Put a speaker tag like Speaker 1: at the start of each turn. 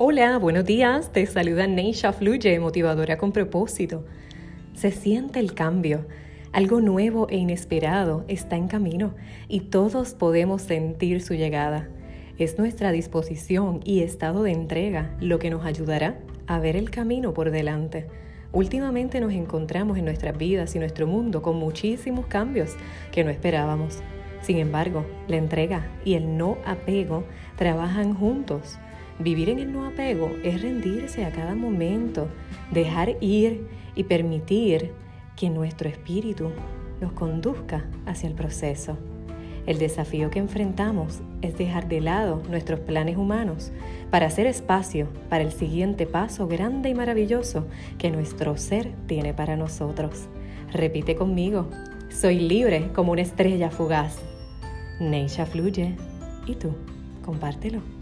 Speaker 1: Hola, buenos días. Te saluda Neisha Fluye, motivadora con propósito. Se siente el cambio. Algo nuevo e inesperado está en camino y todos podemos sentir su llegada. Es nuestra disposición y estado de entrega lo que nos ayudará a ver el camino por delante. Últimamente nos encontramos en nuestras vidas y nuestro mundo con muchísimos cambios que no esperábamos. Sin embargo, la entrega y el no apego trabajan juntos Vivir en el no apego es rendirse a cada momento, dejar ir y permitir que nuestro espíritu nos conduzca hacia el proceso. El desafío que enfrentamos es dejar de lado nuestros planes humanos para hacer espacio para el siguiente paso grande y maravilloso que nuestro ser tiene para nosotros. Repite conmigo, soy libre como una estrella fugaz. Neisha fluye. ¿Y tú? Compártelo.